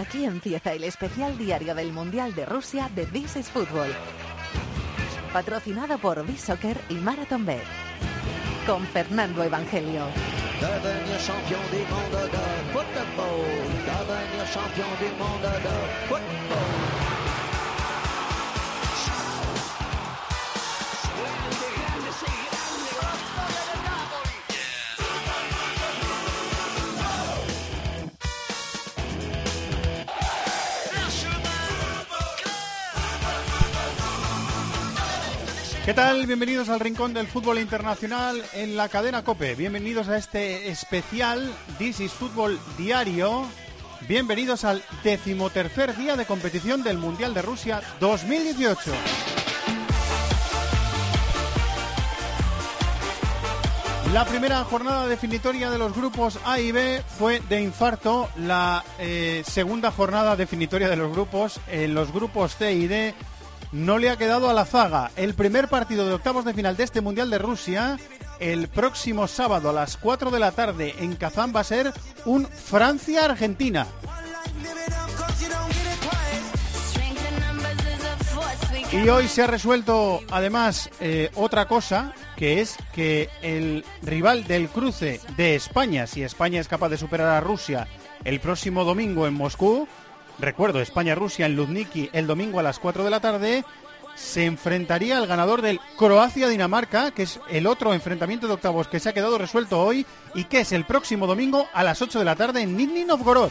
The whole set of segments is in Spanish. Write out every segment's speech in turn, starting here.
Aquí empieza el especial diario del Mundial de Rusia de This is Football. Patrocinado por B-Soccer y Marathon Bet. Con Fernando Evangelio. ¿Qué tal? Bienvenidos al Rincón del Fútbol Internacional en la cadena Cope. Bienvenidos a este especial This is Fútbol Diario. Bienvenidos al decimotercer día de competición del Mundial de Rusia 2018. La primera jornada definitoria de los grupos A y B fue de infarto. La eh, segunda jornada definitoria de los grupos en los grupos C y D no le ha quedado a la zaga. El primer partido de octavos de final de este Mundial de Rusia, el próximo sábado a las 4 de la tarde en Kazán, va a ser un Francia-Argentina. Y hoy se ha resuelto además eh, otra cosa, que es que el rival del cruce de España, si España es capaz de superar a Rusia el próximo domingo en Moscú, recuerdo, España-Rusia en Luzniki el domingo a las 4 de la tarde, se enfrentaría al ganador del Croacia-Dinamarca, que es el otro enfrentamiento de octavos que se ha quedado resuelto hoy y que es el próximo domingo a las 8 de la tarde en Nizhny Novgorod.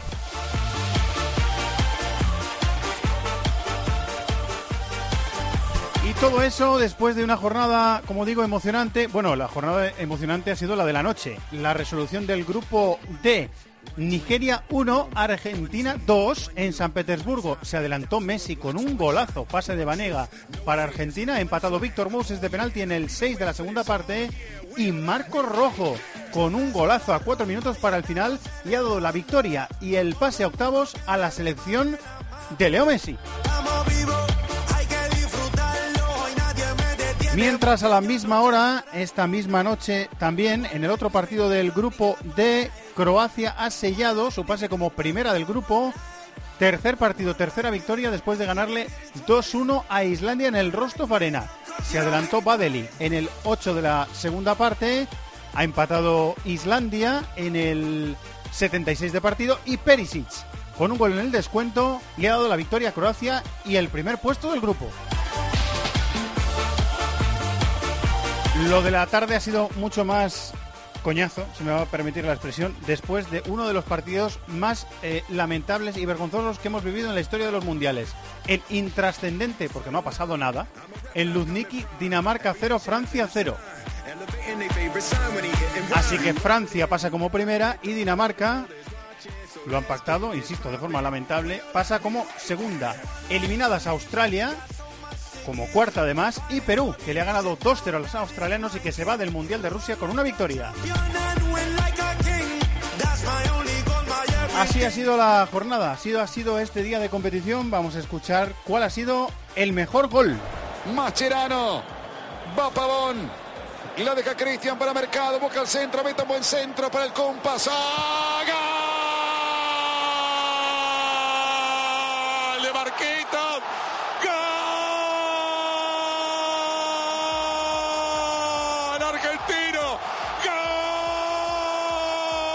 Y todo eso después de una jornada, como digo, emocionante. Bueno, la jornada emocionante ha sido la de la noche. La resolución del grupo D. Nigeria 1, Argentina 2 en San Petersburgo. Se adelantó Messi con un golazo, pase de Vanega para Argentina. Empatado Víctor Moses de penalti en el 6 de la segunda parte. Y Marco Rojo con un golazo a 4 minutos para el final. Y ha dado la victoria y el pase a octavos a la selección de Leo Messi. Mientras a la misma hora, esta misma noche también, en el otro partido del grupo D, Croacia ha sellado su pase como primera del grupo. Tercer partido, tercera victoria después de ganarle 2-1 a Islandia en el Rostov Arena. Se adelantó Badeli en el 8 de la segunda parte. Ha empatado Islandia en el 76 de partido y Perisic con un gol en el descuento le ha dado la victoria a Croacia y el primer puesto del grupo. Lo de la tarde ha sido mucho más coñazo, se me va a permitir la expresión, después de uno de los partidos más eh, lamentables y vergonzosos que hemos vivido en la historia de los mundiales. El intrascendente, porque no ha pasado nada, el Luzniki, Dinamarca 0, Francia 0. Así que Francia pasa como primera y Dinamarca, lo han pactado, insisto, de forma lamentable, pasa como segunda. Eliminadas a Australia, como cuarta además, y Perú, que le ha ganado 2-0 a los australianos y que se va del Mundial de Rusia con una victoria. Así ha sido la jornada, así ha sido este día de competición. Vamos a escuchar cuál ha sido el mejor gol. Mascherano, va Pavón, la deja Cristian para Mercado, busca el centro, mete un buen centro para el compás. ¡Ah, ¡Gol de Marquitos! ¡Gol argentino!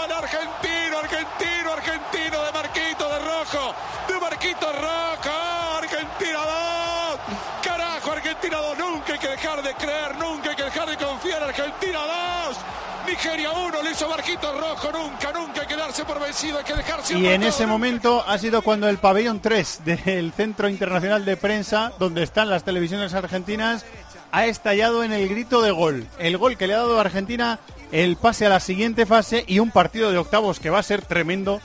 ¡Gol argentino, argentino, argentino de Marquito de Rojo! De Marquito Rojo, Argentina 2. Carajo, Argentina 2. Nunca hay que dejar de creer, nunca hay que dejar de confiar. Argentina 2. Nigeria 1, le hizo Marquito Rojo. Nunca, nunca hay que darse por vencido, hay que dejarse Y en ese momento ha sido cuando el pabellón 3 del Centro Internacional de Prensa, donde están las televisiones argentinas, ha estallado en el grito de gol. El gol que le ha dado a Argentina el pase a la siguiente fase y un partido de octavos que va a ser tremendo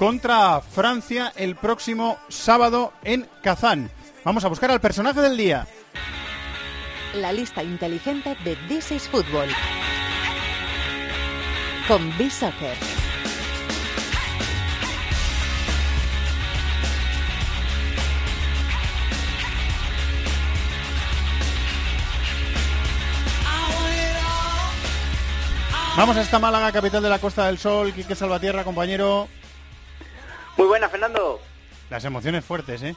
contra Francia el próximo sábado en Kazán. Vamos a buscar al personaje del día. La lista inteligente de This is Football. Con B-Soccer. Vamos a esta Málaga, capital de la Costa del Sol. Quique Salvatierra, compañero. Muy buena, Fernando. Las emociones fuertes, ¿eh?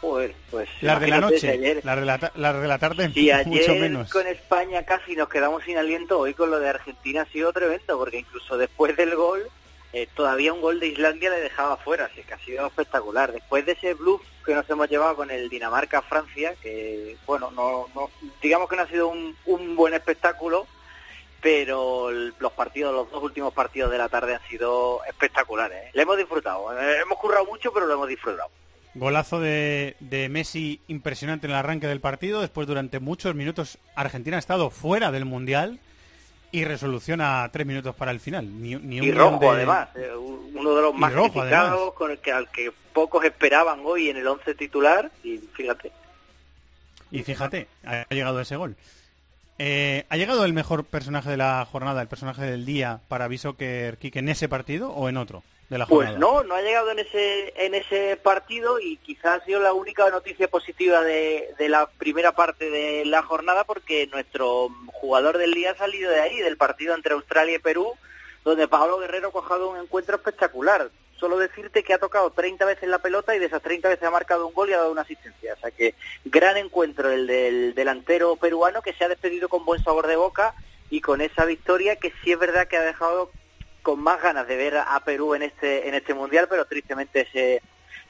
Joder, pues Las de la noche, ayer, las de la, ta- las de la tarde si mucho ayer menos. con España casi nos quedamos sin aliento, hoy con lo de Argentina ha sido tremendo, porque incluso después del gol, eh, todavía un gol de Islandia le dejaba fuera, así que ha sido espectacular. Después de ese bluff que nos hemos llevado con el Dinamarca-Francia, que bueno, no, no- digamos que no ha sido un, un buen espectáculo, pero el- los partidos, los dos últimos partidos de la tarde han sido espectaculares. ¿eh? Le hemos disfrutado, eh, hemos currado mucho, pero lo hemos disfrutado. Golazo de, de Messi impresionante en el arranque del partido. Después, durante muchos minutos, Argentina ha estado fuera del Mundial y resolución a tres minutos para el final. Ni, ni un y rojo de- además, eh, uno de los más rojo, criticados, además. con el que al que pocos esperaban hoy en el once titular y fíjate. Y fíjate, ha llegado ese gol. Eh, ¿Ha llegado el mejor personaje de la jornada, el personaje del día para Bishoker Kike en ese partido o en otro de la Pues jornada? no, no ha llegado en ese en ese partido y quizás ha sido la única noticia positiva de, de la primera parte de la jornada porque nuestro jugador del día ha salido de ahí, del partido entre Australia y Perú, donde Pablo Guerrero ha cojado un encuentro espectacular. Solo decirte que ha tocado 30 veces la pelota y de esas 30 veces ha marcado un gol y ha dado una asistencia. O sea que gran encuentro el del delantero peruano que se ha despedido con buen sabor de boca y con esa victoria que sí es verdad que ha dejado con más ganas de ver a Perú en este en este mundial, pero tristemente se,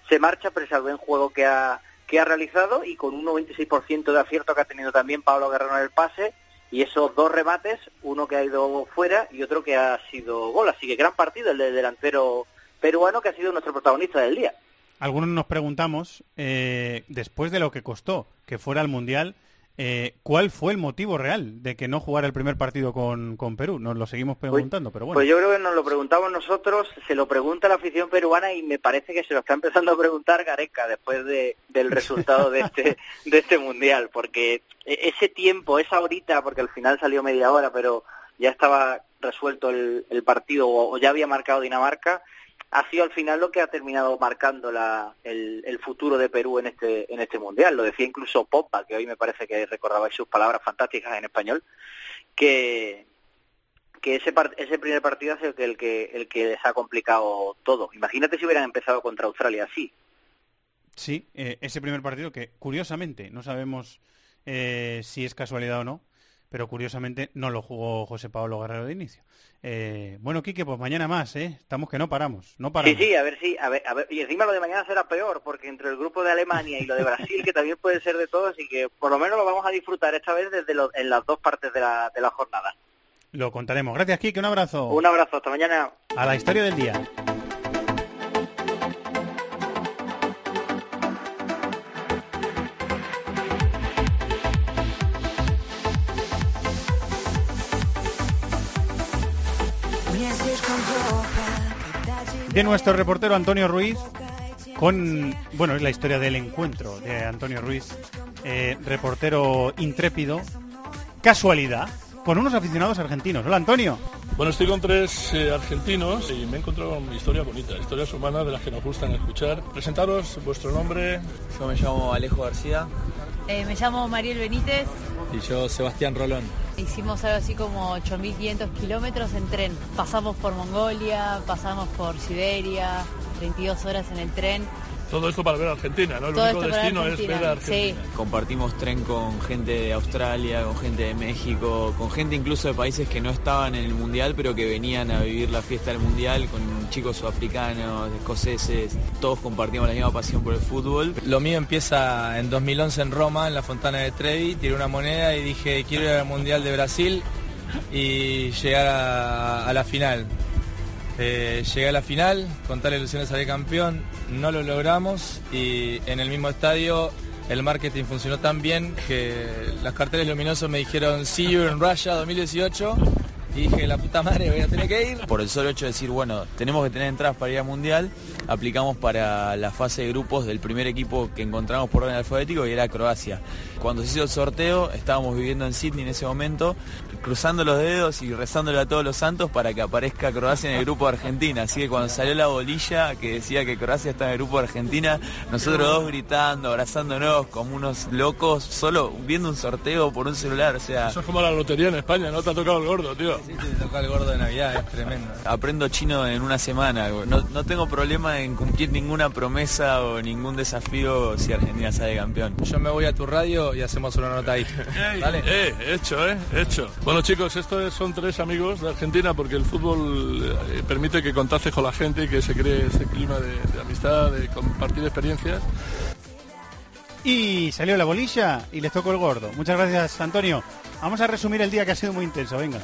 se marcha pese al buen juego que ha que ha realizado y con un 96% de acierto que ha tenido también Pablo Guerrero en el pase y esos dos remates, uno que ha ido fuera y otro que ha sido gol, así que gran partido el del delantero peruano que ha sido nuestro protagonista del día. Algunos nos preguntamos, eh, después de lo que costó que fuera al Mundial, eh, ¿cuál fue el motivo real de que no jugara el primer partido con, con Perú? Nos lo seguimos preguntando, pero bueno. Pues yo creo que nos lo preguntamos nosotros, se lo pregunta la afición peruana y me parece que se lo está empezando a preguntar Gareca después de, del resultado de este de este mundial, porque e- ese tiempo, esa horita, porque al final salió media hora, pero ya estaba resuelto el, el partido o, o ya había marcado Dinamarca, ha sido al final lo que ha terminado marcando la, el, el futuro de Perú en este en este mundial. Lo decía incluso Popa, que hoy me parece que recordabais sus palabras fantásticas en español, que que ese par- ese primer partido ha sido el que el que les ha complicado todo. Imagínate si hubieran empezado contra Australia así. Sí, eh, ese primer partido que curiosamente no sabemos eh, si es casualidad o no, pero curiosamente no lo jugó José Pablo Guerrero de inicio. Eh, bueno, Quique, pues mañana más, ¿eh? Estamos que no paramos, no Sí, paramos. sí, a ver si, a ver, a ver, y encima lo de mañana será peor, porque entre el grupo de Alemania y lo de Brasil, que también puede ser de todos, y que por lo menos lo vamos a disfrutar esta vez desde lo- en las dos partes de la, de la jornada. Lo contaremos. Gracias, Quique, un abrazo. Un abrazo, hasta mañana. A la historia del día. De nuestro reportero Antonio Ruiz, con, bueno, es la historia del encuentro de Antonio Ruiz, eh, reportero intrépido, casualidad, con unos aficionados argentinos. Hola, Antonio. Bueno, estoy con tres eh, argentinos y me he encontrado con historias bonitas, historias humanas de las que nos gustan escuchar. Presentaros vuestro nombre. Yo me llamo Alejo García. Eh, me llamo Mariel Benítez. Y yo Sebastián Rolón. Hicimos algo así como 8.500 kilómetros en tren. Pasamos por Mongolia, pasamos por Siberia, 32 horas en el tren. Todo esto para ver a Argentina, ¿no? El Todo único esto para destino es Argentina, ver a Argentina. Compartimos tren con gente de Australia, con gente de México, con gente incluso de países que no estaban en el Mundial, pero que venían a vivir la fiesta del Mundial, con chicos sudafricanos, escoceses. Todos compartimos la misma pasión por el fútbol. Lo mío empieza en 2011 en Roma, en la Fontana de Trevi. Tiré una moneda y dije, quiero ir al Mundial de Brasil y llegar a, a la final. Eh, llegué a la final, con tal ilusión de salir campeón, no lo logramos y en el mismo estadio el marketing funcionó tan bien que los carteles luminosos me dijeron See you in Russia 2018 y dije, la puta madre, voy a tener que ir. Por el solo hecho de decir, bueno, tenemos que tener entradas para ir al Mundial, aplicamos para la fase de grupos del primer equipo que encontramos por orden alfabético y era Croacia. Cuando se hizo el sorteo, estábamos viviendo en Sydney en ese momento, cruzando los dedos y rezándole a todos los santos para que aparezca Croacia en el grupo de Argentina. Así que cuando salió la bolilla que decía que Croacia estaba en el grupo de Argentina, nosotros dos gritando, abrazándonos como unos locos, solo viendo un sorteo por un celular. O sea, Eso es como la lotería en España, ¿no? Te ha tocado el gordo, tío. Sí, te toca el gordo de Navidad, es tremendo. Aprendo chino en una semana. No, no tengo problema en cumplir ninguna promesa o ningún desafío si Argentina sale campeón. Yo me voy a tu radio y hacemos una nota ahí. Dale. Eh, hecho, eh, hecho. Bueno chicos, estos son tres amigos de Argentina porque el fútbol eh, permite que contactes con la gente y que se cree ese clima de, de amistad, de compartir experiencias. Y salió la bolilla y les tocó el gordo. Muchas gracias, Antonio. Vamos a resumir el día que ha sido muy intenso. Venga.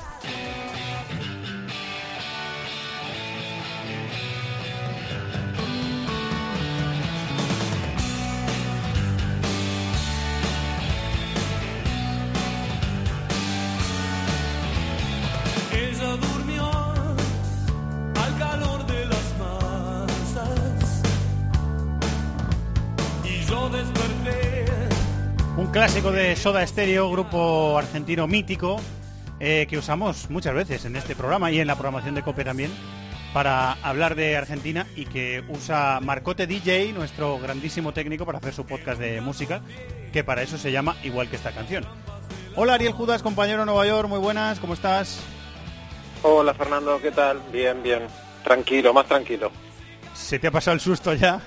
Soda Stereo, grupo argentino mítico, eh, que usamos muchas veces en este programa y en la programación de COPE también, para hablar de Argentina y que usa Marcote DJ, nuestro grandísimo técnico, para hacer su podcast de música, que para eso se llama igual que esta canción. Hola Ariel Judas, compañero de Nueva York, muy buenas, ¿cómo estás? Hola Fernando, ¿qué tal? Bien, bien. Tranquilo, más tranquilo. ¿Se te ha pasado el susto ya?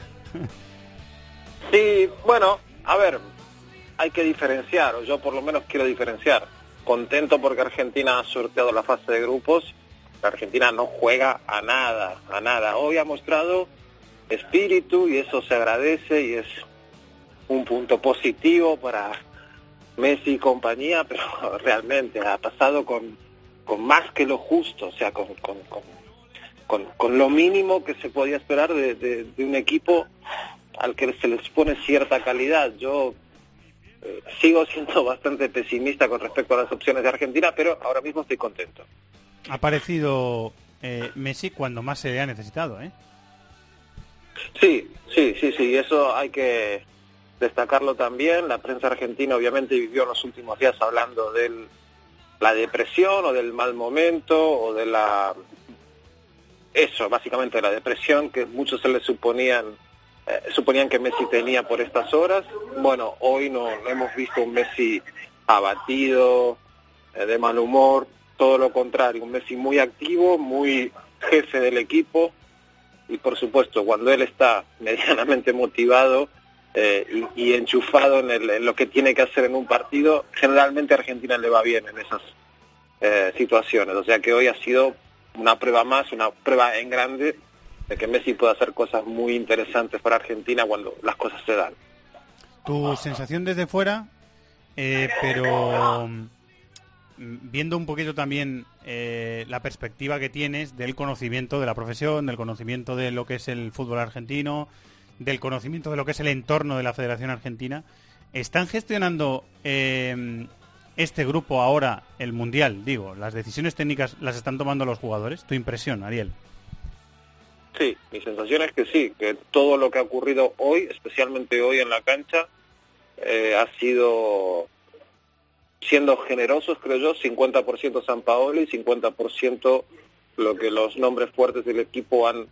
Sí, bueno, a ver, hay que diferenciar, o yo por lo menos quiero diferenciar. Contento porque Argentina ha sorteado la fase de grupos. Argentina no juega a nada, a nada. Hoy ha mostrado espíritu y eso se agradece y es un punto positivo para Messi y compañía, pero realmente ha pasado con, con más que lo justo, o sea, con, con, con, con, lo mínimo que se podía esperar de, de- un equipo al que se les pone cierta calidad. Yo sigo siendo bastante pesimista con respecto a las opciones de Argentina, pero ahora mismo estoy contento. Ha aparecido eh, Messi cuando más se le ha necesitado, ¿eh? Sí, sí, sí, sí, eso hay que destacarlo también. La prensa argentina obviamente vivió en los últimos días hablando de la depresión o del mal momento o de la... Eso, básicamente la depresión que muchos se le suponían, eh, suponían que Messi tenía por estas horas. Bueno, hoy no, hemos visto un Messi abatido, eh, de mal humor, todo lo contrario, un Messi muy activo, muy jefe del equipo, y por supuesto cuando él está medianamente motivado eh, y, enchufado en, el- lo que tiene que hacer en un partido, generalmente Argentina le va bien en esas eh, situaciones. O sea que hoy ha sido una prueba más, una prueba en grande de que Messi puede hacer cosas muy interesantes para Argentina cuando las cosas se dan. Tu sensación desde fuera, eh, pero mm, viendo un poquito también eh, la perspectiva que tienes del conocimiento de la profesión, del conocimiento de lo que es el fútbol argentino, del conocimiento de lo que es el entorno de la Federación Argentina, ¿están gestionando eh, este grupo ahora el Mundial? Digo, las decisiones técnicas las están tomando los jugadores. ¿Tu impresión, Ariel? Sí, mi sensación es que sí, que todo lo que ha ocurrido hoy, especialmente hoy en la cancha, eh, ha sido siendo generosos, creo yo, 50% San Paolo y 50% lo que los nombres fuertes del equipo han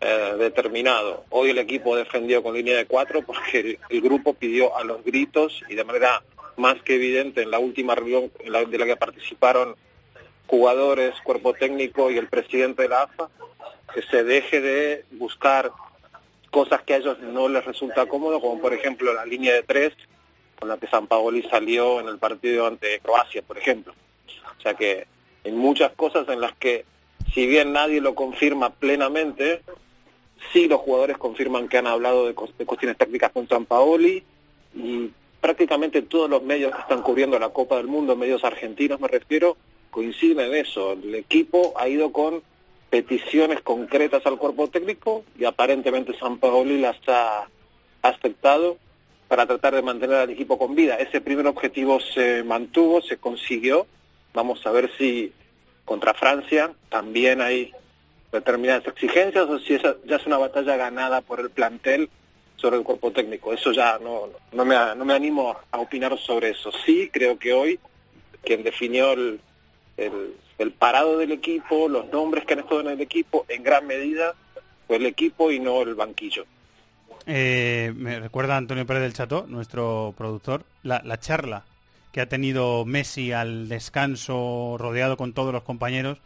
eh, determinado. Hoy el equipo defendió con línea de cuatro porque el, grupo pidió a los gritos y de manera más que evidente en la última reunión en la- de la que participaron jugadores, cuerpo técnico y el presidente de la AFA, que se deje de buscar cosas que a ellos no les resulta cómodo, como por ejemplo la línea de tres, con la que San Paoli salió en el partido ante Croacia, por ejemplo. O sea que hay muchas cosas en las que, si bien nadie lo confirma plenamente, sí los jugadores confirman que han hablado de, de cuestiones técnicas con San Paoli y prácticamente todos los medios que están cubriendo la Copa del Mundo, medios argentinos me refiero, coinciden en eso. El equipo ha ido con peticiones concretas al cuerpo técnico y aparentemente San Paoli las ha aceptado para tratar de mantener al equipo con vida. Ese primer objetivo se mantuvo, se consiguió. Vamos a ver si contra Francia también hay determinadas exigencias o si esa ya es una batalla ganada por el plantel sobre el cuerpo técnico. Eso ya no, no, me, no me animo a opinar sobre eso. Sí, creo que hoy quien definió el, el, parado del equipo, los nombres que han estado en el equipo, en gran medida fue el equipo y no el banquillo. Eh, me recuerda Antonio Pérez del Chato, nuestro productor, la, la charla que ha tenido Messi al descanso, rodeado con todos los compañeros,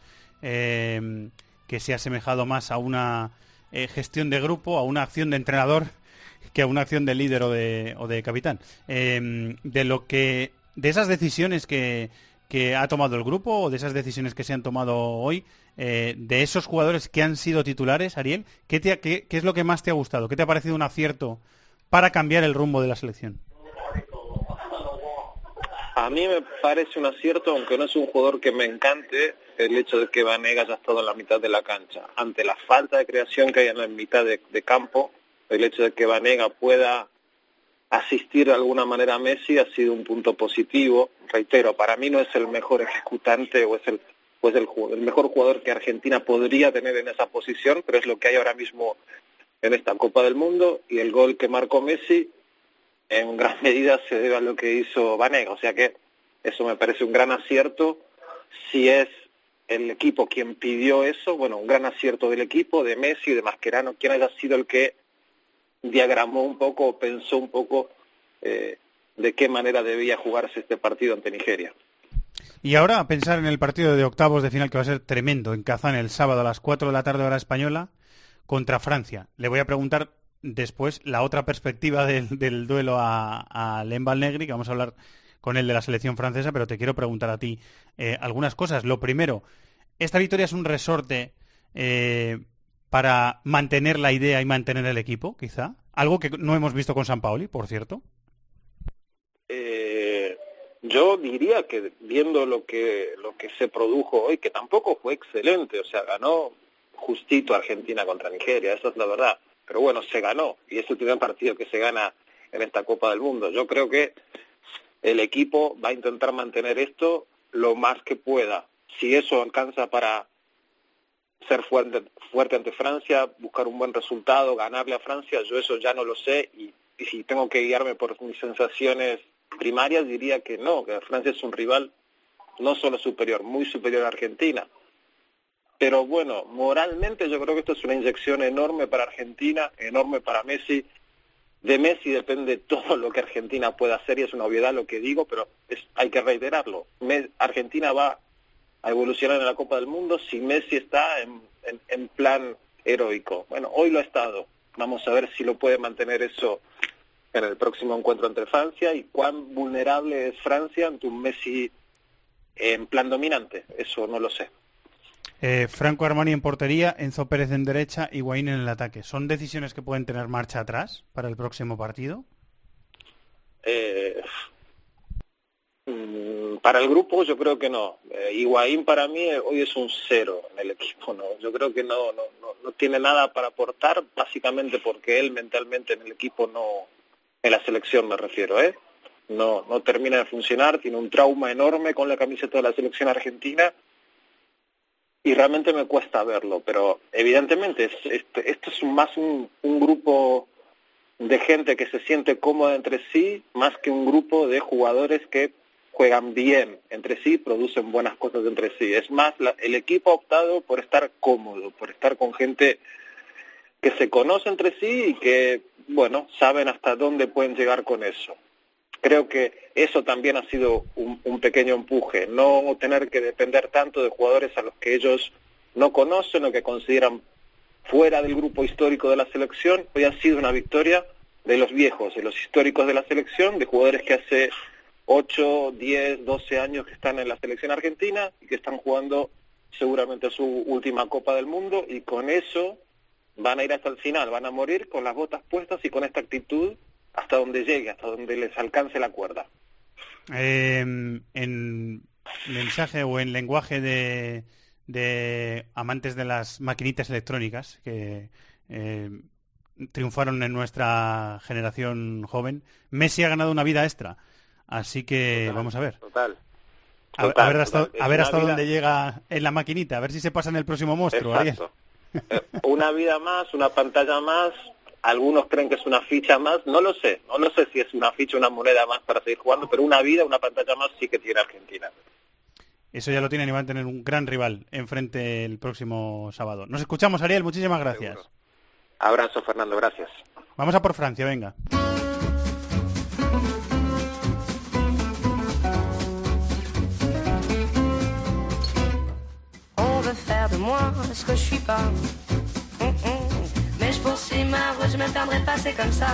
eh, que se ha asemejado más a una eh, gestión de grupo, a una acción de entrenador, que a una acción de líder o de, o de capitán. Eh, de lo que, de esas decisiones que, que ha tomado el grupo o de esas decisiones que se han tomado hoy, eh, de esos jugadores que han sido titulares, Ariel, ¿qué, te ha- qué- es lo que más te ha gustado? ¿Qué te ha parecido un acierto para cambiar el rumbo de la selección? A mí me parece un acierto, aunque no es un jugador que me encante, el hecho de que Vanega haya estado en la mitad de la cancha. Ante la falta de creación que hay en la mitad de, de campo, el hecho de que Vanega pueda asistir de alguna manera a Messi ha sido un punto positivo. Reitero, para mí no es el mejor ejecutante o es el, o es el, el mejor jugador que Argentina podría tener en esa posición, pero es lo que hay ahora mismo en esta Copa del Mundo y el gol que marcó Messi en gran medida se debe a lo que hizo Vanega. O sea que eso me parece un gran acierto. Si es el equipo quien pidió eso, bueno, un gran acierto del equipo, de Messi, de Mascherano, quien haya sido el que diagramó un poco, pensó un poco eh, de qué manera debía jugarse este partido ante Nigeria. Y ahora a pensar en el partido de octavos de final que va a ser tremendo en Kazán el sábado a las 4 de la tarde hora española contra Francia. Le voy a preguntar después la otra perspectiva del, del duelo a, a Lembal Negri, que vamos a hablar con él de la selección francesa, pero te quiero preguntar a ti eh, algunas cosas. Lo primero, ¿esta victoria es un resorte eh, para mantener la idea y mantener el equipo, quizá? Algo que no hemos visto con San Paoli, por cierto. Eh, yo diría que viendo lo que lo que se produjo hoy, que tampoco fue excelente, o sea, ganó justito Argentina contra Nigeria, esa es la verdad. Pero bueno, se ganó y es el primer partido que se gana en esta Copa del Mundo. Yo creo que el equipo va a intentar mantener esto lo más que pueda. Si eso alcanza para ser fuerte, fuerte ante Francia, buscar un buen resultado, ganarle a Francia, yo eso ya no lo sé y, si tengo que guiarme por mis sensaciones primarias diría que no, que Francia es un rival no solo superior, muy superior a Argentina. Pero bueno, moralmente yo creo que esto es una inyección enorme para Argentina, enorme para Messi. De Messi depende todo lo que Argentina pueda hacer y es una obviedad lo que digo, pero es, hay que reiterarlo. Argentina va a evolucionar en la Copa del Mundo si Messi está en, en- en plan heroico. Bueno, hoy lo ha estado. Vamos a ver si lo puede mantener eso en el próximo encuentro entre Francia y cuán vulnerable es Francia ante un Messi en plan dominante. Eso no lo sé. Eh, Franco Armani en portería, Enzo Pérez en derecha y Guaín en el ataque. ¿Son decisiones que pueden tener marcha atrás para el próximo partido? Eh, para el grupo yo creo que no. Eh, para mí eh, hoy es un cero en el equipo. no Yo creo que no, no, no, no tiene nada para aportar, básicamente porque él mentalmente en el equipo no, en la selección me refiero, ¿eh? No, no termina de funcionar, tiene un trauma enorme con la camiseta de la selección argentina y realmente me cuesta verlo, pero evidentemente es, este- esto es más un grupo de gente que se siente cómoda entre sí, más que un grupo de jugadores que juegan bien entre sí, producen buenas cosas entre sí. Es más, la- el equipo ha optado por estar cómodo, por estar con gente que se conoce entre sí y que, bueno, saben hasta dónde pueden llegar con eso. Creo que eso también ha sido un, un pequeño empuje, no tener que depender tanto de jugadores a los que ellos no conocen o que consideran fuera del grupo histórico de la selección. Hoy ha sido una victoria de los viejos, de los históricos de la selección, de jugadores que hace 8, 10, 12 años que están en la selección argentina y que están jugando seguramente su última Copa del Mundo y con eso van a ir hasta el final, van a morir con las botas puestas y con esta actitud hasta donde llegue, hasta donde les alcance la cuerda. Eh, en mensaje o en lenguaje de, amantes de las maquinitas electrónicas que eh, triunfaron en nuestra generación joven, Messi ha ganado una vida extra. Así que vamos a ver. Total. A, ver- Total, a ver hasta, total. Es a ver una hasta vida- dónde llega en la maquinita, a ver si se pasa en el próximo monstruo. Ariel. Exacto. Eh, una vida más, una pantalla más, algunos creen que es una ficha más, no lo sé, no lo sé si es una ficha, una moneda más para seguir jugando, pero una vida, una pantalla más sí que tiene Argentina. Eso ya lo tienen y van a tener un gran rival enfrente el próximo sábado. Nos escuchamos, Ariel. Muchísimas gracias. Abrazo, Fernando, gracias. Vamos a por Francia, venga. Ce que je suis pas. Hum, hum. Mais je poursuis ma route, je me perdrai pas, c'est comme ça.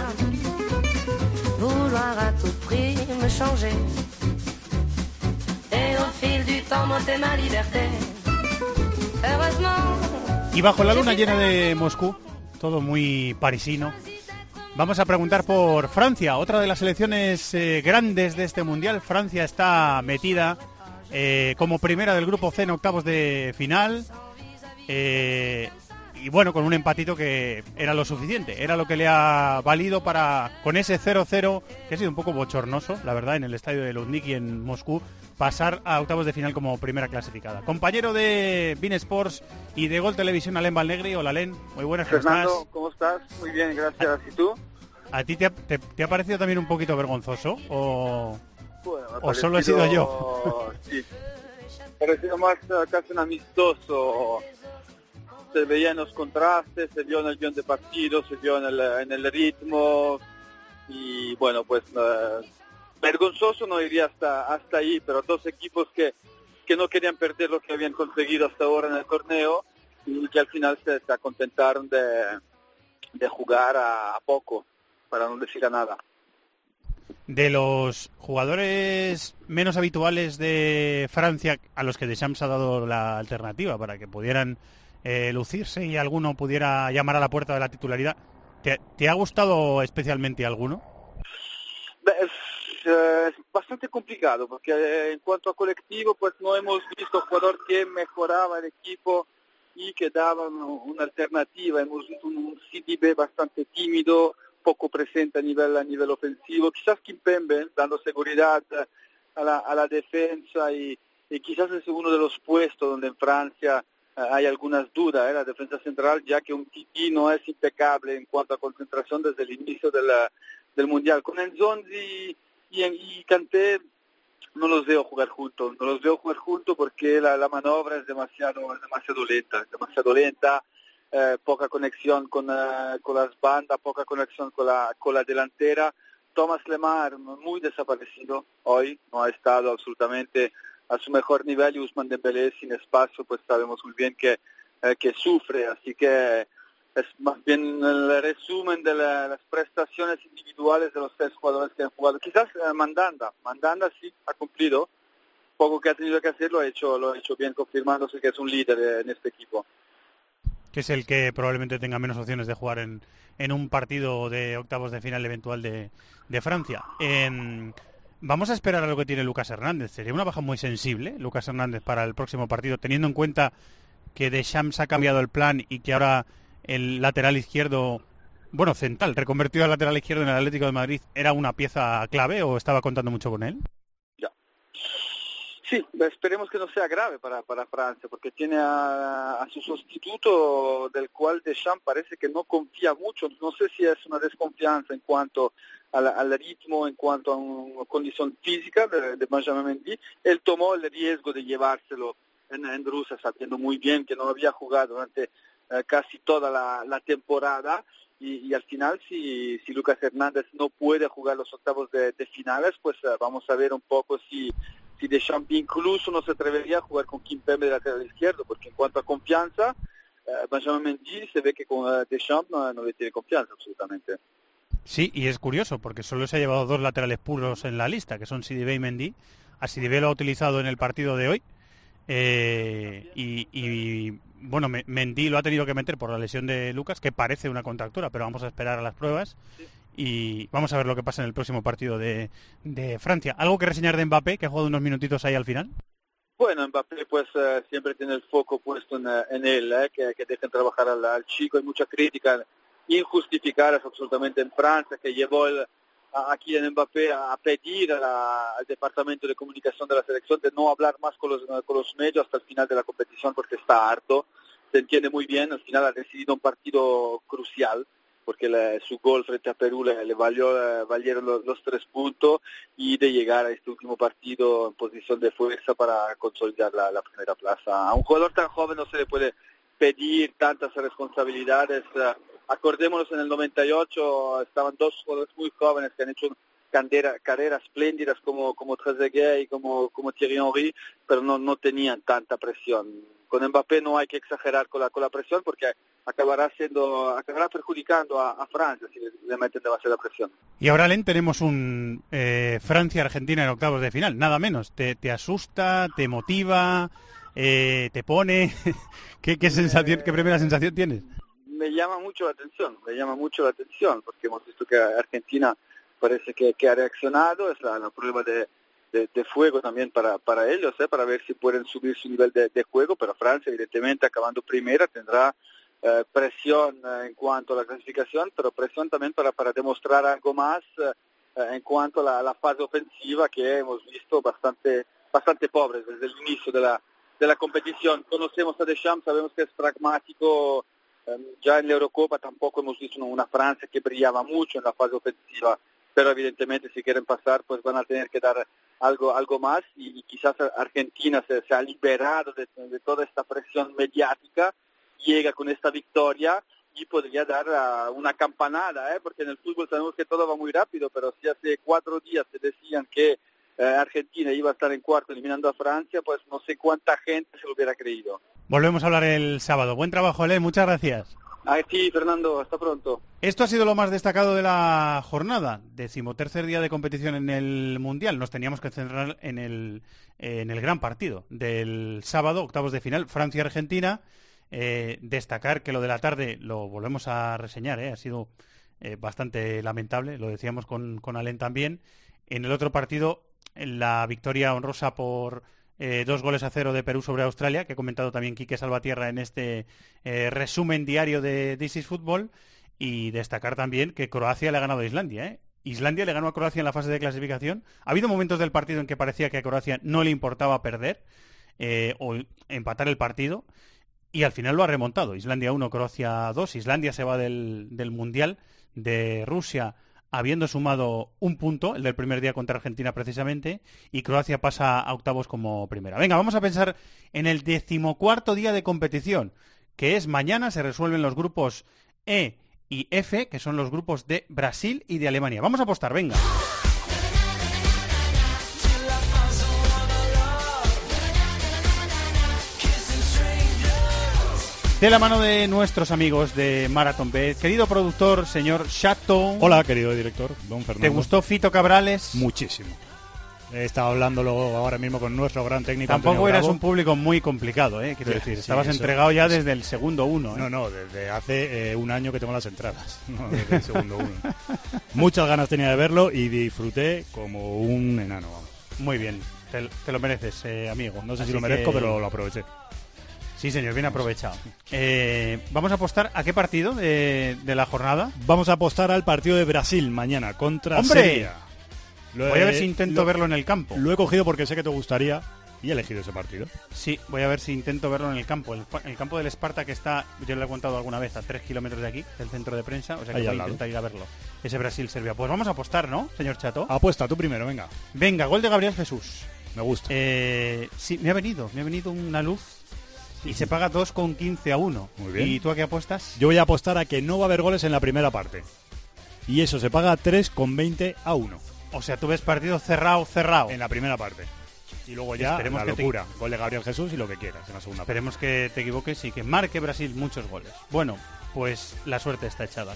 Vouloir à tout prix me changer. Et au fil du temps, monter ma liberté. Heureusement. Y bajo la luna llena de Moscú, todo muy parisino, vamos a preguntar por Francia, otra de las selecciones eh, grandes de este mundial. Francia está metida eh, como primera del grupo C en octavos de final. Eh, y bueno, con un empatito que era lo suficiente, era lo que le ha valido para, con ese 0-0, que ha sido un poco bochornoso, la verdad, en el estadio de Lundniki en Moscú, pasar a octavos de final como primera clasificada. Compañero de Bean Sports y de Gol Televisión, Alen Valnegri. Hola, Alen. Muy buenas, ¿cómo Fernando, estás? ¿cómo estás? Muy bien, gracias. ¿Y tú? ¿A ti te ha, te- te ha parecido también un poquito vergonzoso? ¿O, Bueno, o solo he sido yo? Sí. Parecido más eh, casi un amistoso. Se veían los contrastes, se vio en el guion de partido, se vio en el, en el ritmo. Y bueno, pues eh, vergonzoso no iría hasta, hasta ahí, pero dos equipos que, que no querían perder lo que habían conseguido hasta ahora en el torneo y que al final se, se contentaron de, de jugar a, poco, para no decir a nada. De los jugadores menos habituales de Francia a los que Deschamps ha dado la alternativa para que pudieran eh, lucirse y alguno pudiera llamar a la puerta de la titularidad, ¿te, te ha gustado especialmente alguno? Es, eh, bastante complicado porque eh, en cuanto a colectivo pues no hemos visto jugador que mejoraba el equipo y que daba un- una alternativa. Hemos visto un, CDB bastante tímido, poco presente a nivel, a nivel ofensivo. Quizás Kimpembe dando seguridad eh, a la, a la defensa y, y quizás es uno de los puestos donde en Francia hay algunas dudas, ¿eh? la defensa central, ya que un Titi no es impecable en cuanto a concentración desde el inicio de del Mundial. Con Enzonzi y, y Kanté no los veo jugar juntos, no los veo jugar juntos porque la, la maniobra es demasiado, demasiado lenta, demasiado lenta, eh, poca conexión con, eh, con las bandas, poca conexión con la, con la delantera. Thomas Lemar muy desaparecido hoy, no ha estado absolutamente a su mejor nivel y Usman Dembélé sin espacio, pues sabemos muy bien que, eh, que sufre, así que es más bien el resumen de la- las prestaciones individuales de los tres jugadores que han jugado. Quizás eh, Mandanda, Mandanda sí ha cumplido, poco que ha tenido que hacer lo ha hecho, lo ha hecho bien, confirmándose que es un líder en este equipo. Que es el que probablemente tenga menos opciones de jugar en, en un partido de octavos de final eventual de, de Francia. Em, vamos a esperar a lo que tiene Lucas Hernández. Sería una baja muy sensible, Lucas Hernández, para el próximo partido, teniendo en cuenta que Deschamps ha cambiado el plan y que ahora el lateral izquierdo, bueno, central, reconvertido al lateral izquierdo en el Atlético de Madrid, era una pieza clave o estaba contando mucho con él? Sí, esperemos que no sea grave para, para Francia, porque tiene a, a su sustituto del cual Deschamps parece que no confía mucho. No sé si es una desconfianza en cuanto al, al ritmo, en cuanto a una condición física de, de Benjamin Mendy. Él tomó el riesgo de llevárselo en, Rusia, sabiendo muy bien que no había jugado durante eh, casi toda la, temporada. Y, al final, si, si Lucas Hernández no puede jugar los octavos de, finales, pues eh, vamos a ver un poco si si Deschamps incluso no se atrevería a jugar con Kimpembe de lateral izquierdo, porque en cuanto a confianza, eh, Benjamin Mendy se ve que con eh, Deschamps no, no le tiene confianza absolutamente. Sí, y es curioso porque solo se ha llevado dos laterales puros en la lista, que son Sidibé y Mendy. A Sidibé lo ha utilizado en el partido de hoy. eh, y, y, bueno, Me- Mendy lo ha tenido que meter por la lesión de Lucas, que parece una contractura, pero vamos a esperar a las pruebas. Y vamos a ver lo que pasa en el próximo partido de, de Francia. ¿Algo que reseñar de Mbappé, que ha jugado unos minutitos ahí al final? Bueno, Mbappé pues eh, siempre tiene el foco puesto en, eh, en él, eh, que, que dejen trabajar al, al chico. Hay mucha crítica injustificada absolutamente en Francia, que llevó el, a, a Kylian Mbappé a, pedir a al departamento de comunicación de la selección de no hablar más con los, con los medios hasta el final de la competición porque está harto. Se entiende muy bien, al final ha decidido un partido crucial porque la- su gol frente a Perú le, le valió, eh, valieron los, tres puntos y de llegar a este último partido en posición de fuerza para consolidar la, la primera plaza. A un jugador tan joven no se le puede pedir tantas responsabilidades. eh, acordémonos, en el 98 estaban dos jugadores muy jóvenes que han hecho candera- carreras espléndidas como, como Trezeguet y como, como Thierry Henry, pero no, no tenían tanta presión. con Mbappé no hay que exagerar con la, con la presión porque acabará siendo acabará perjudicando a, a Francia si le meten demasiada presión. Y ahora, Len, tenemos un eh, Francia-Argentina en octavos de final, nada menos. ¿Te, te asusta, te motiva, eh, te pone? ¿Qué, qué, sensación, ¿Qué primera sensación tienes? Me llama mucho la atención, me llama mucho la atención porque hemos visto que Argentina parece que, ha reaccionado, es la, la prueba de, de, fuego también para, ellos, ¿eh? para ver si pueden subir su nivel de, juego, pero Francia evidentemente acabando primera tendrá eh, presión eh, en cuanto a la clasificación, pero presión también para, demostrar algo más eh, en cuanto a la, la, fase ofensiva que hemos visto bastante, bastante pobre desde el inicio de la, de la competición. Conocemos a Deschamps, sabemos que es pragmático, ya en la Eurocopa tampoco hemos visto una Francia que brillaba mucho en la fase ofensiva, pero evidentemente si quieren pasar pues van a tener que dar algo algo más y, quizás Argentina se, se ha liberado de, toda esta presión mediática, llega con esta victoria y podría dar uh, una campanada, ¿eh? porque en el fútbol sabemos que todo va muy rápido, pero si hace cuatro días se decían que eh, Argentina iba a estar en cuarto eliminando a Francia, pues no sé cuánta gente se lo hubiera creído. Volvemos a hablar el sábado. Buen trabajo, Len, muchas gracias. Ah, sí, Fernando, hasta pronto. Esto ha sido lo más destacado de la jornada. Decimotercer día de competición en el Mundial. Nos teníamos que centrar en el, en el gran partido del sábado, octavos de final, Francia-Argentina. Eh, destacar que lo de la tarde lo volvemos a reseñar, ¿eh? ha sido eh, bastante lamentable, lo decíamos con, con Alén también. En el otro partido, la victoria honrosa por eh, dos goles a cero de Perú sobre Australia, que ha comentado también Quique Salvatierra en este eh, resumen diario de This is Football, y destacar también que Croacia le ha ganado a Islandia. ¿eh? Islandia le ganó a Croacia en la fase de clasificación. Ha habido momentos del partido en que parecía que a Croacia no le importaba perder eh, o empatar el partido, y al final lo ha remontado. Islandia 1, Croacia 2. Islandia se va del, del Mundial de Rusia habiendo sumado un punto, el del primer día contra Argentina precisamente, y Croacia pasa a octavos como primera. Venga, vamos a pensar en el decimocuarto día de competición, que es mañana, se resuelven los grupos E y F, que son los grupos de Brasil y de Alemania. Vamos a apostar, venga. De la mano de nuestros amigos de Marathon Bet, querido productor, señor Chato. Hola, querido director, don Fernando. ¿Te gustó Fito Cabrales? Muchísimo. He estado hablándolo ahora mismo con nuestro gran técnico. Tampoco eras un público muy complicado, ¿eh? Quiero decir, Sí, estabas eso- entregado ya desde el segundo uno. ¿eh? No, no, desde hace eh, un año que tengo las entradas, no desde el segundo uno. Muchas ganas tenía de verlo y disfruté como un enano. vamos. Muy bien, te, te lo mereces, eh, amigo. No sé si lo merezco, que- pero lo aproveché. Sí, señor, bien aprovechado. Eh, Vamos a apostar a qué partido de, de la jornada. Vamos a apostar al partido de Brasil mañana contra ¡Hombre! Serbia. Lo Voy a ver si intento lo- verlo en el campo. Lo he cogido porque sé que te gustaría y he elegido ese partido. Sí, voy a ver si intento verlo en el campo. El, el campo del Esparta que está, yo le he contado alguna vez, a tres kilómetros de aquí, del centro de prensa. O sea que voy a intentar ir a verlo. Ese Brasil-Serbia. Pues vamos a apostar, ¿no, señor Chato? Apuesta tú primero, venga. Venga, gol de Gabriel Jesús. Me gusta. Eh, sí, me ha venido, me ha venido una luz y se paga 2,15 a 1. Muy bien. ¿Y tú a qué apuestas? Yo voy a apostar a que no va a haber goles en la primera parte. Y eso se paga 3,20 a 1 O sea, tú ves partido cerrado, cerrado. en la primera parte. Y luego ya Esperemos la que te- locura. Gol de Gabriel Jesús y lo que quieras en la segunda parte. Esperemos que te equivoques y que marque Brasil muchos goles. Bueno, pues la suerte está echada.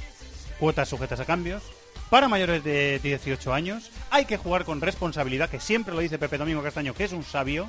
Cuotas sujetas a cambios. Para mayores de 18 años hay que jugar con responsabilidad, que siempre lo dice Pepe Domingo Castaño, que es un sabio.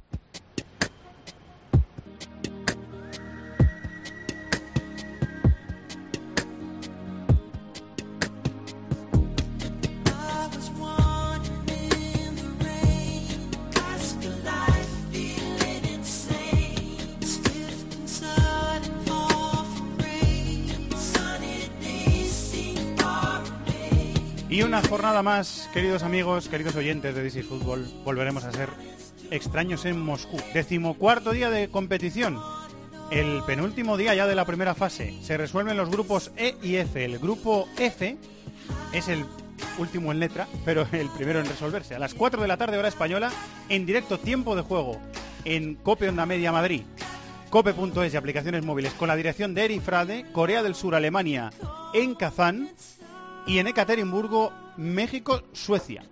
una jornada más, queridos amigos, queridos oyentes de DC Fútbol, volveremos a ser extraños en Moscú. Decimocuarto día de competición. El penúltimo día ya de la primera fase. Se resuelven los grupos E y F. El grupo F es el último en letra, pero el primero en resolverse. A las 4 de la tarde, hora española, en directo, tiempo de juego, en Cope Onda Media Madrid. Cope.es y aplicaciones móviles con la dirección de Eri Frade, Corea del Sur, Alemania, en Kazán y en Ekaterimburgo, México, Suecia.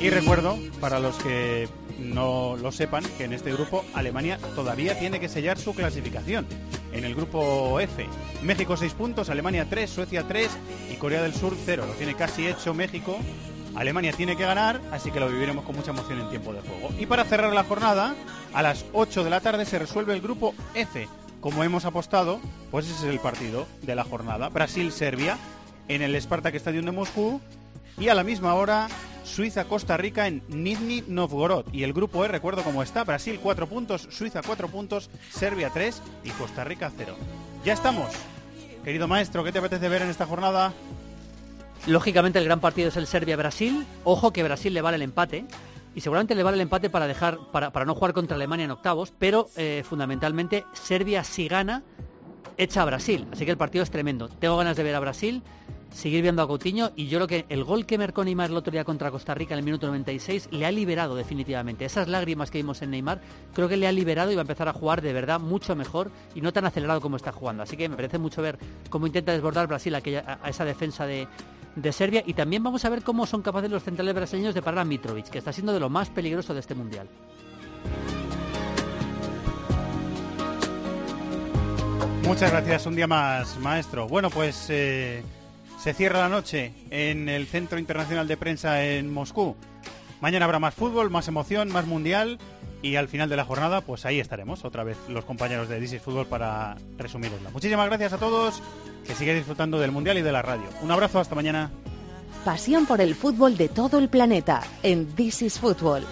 Y recuerdo, para los que no lo sepan, que en este grupo Alemania todavía tiene que sellar su clasificación. En el grupo F, México 6 puntos, Alemania 3, Suecia 3 y Corea del Sur 0. Lo tiene casi hecho México. Alemania tiene que ganar, así que lo viviremos con mucha emoción en tiempo de juego. Y para cerrar la jornada, a las 8 de la tarde se resuelve el grupo F. Como hemos apostado, pues ese es el partido de la jornada. Brasil-Serbia en el Spartak Stadium de Moscú y a la misma hora Suiza-Costa Rica en Nizhny Novgorod. Y el grupo E, recuerdo cómo está, Brasil 4 puntos, Suiza 4 puntos, Serbia 3 y Costa Rica 0. Ya estamos. Querido maestro, ¿qué te apetece ver en esta jornada? Lógicamente el gran partido es el Serbia-Brasil. Ojo que Brasil le vale el empate. Y seguramente le vale el empate para dejar, para, para no jugar contra Alemania en octavos, pero eh, fundamentalmente Serbia si gana, echa a Brasil. Así que el partido es tremendo. Tengo ganas de ver a Brasil, seguir viendo a Coutinho y yo creo que el gol que marcó Neymar el otro día contra Costa Rica en el minuto 96 le ha liberado definitivamente. Esas lágrimas que vimos en Neymar creo que le ha liberado y va a empezar a jugar de verdad mucho mejor y no tan acelerado como está jugando. Así que me parece mucho ver cómo intenta desbordar Brasil aquella, a esa defensa de, de Serbia y también vamos a ver cómo son capaces los centrales brasileños de parar a Mitrovic, que está siendo de lo más peligroso de este mundial. Muchas gracias, un día más, maestro. Bueno, pues eh, se cierra la noche en el Centro Internacional de Prensa en Moscú. Mañana habrá más fútbol, más emoción, más mundial y al final de la jornada, pues ahí estaremos otra vez los compañeros de DC Fútbol para resumirosla. Muchísimas gracias a todos, que sigáis disfrutando del mundial y de la radio. Un abrazo, hasta mañana. Pasión por el fútbol de todo el planeta en This is Fútbol.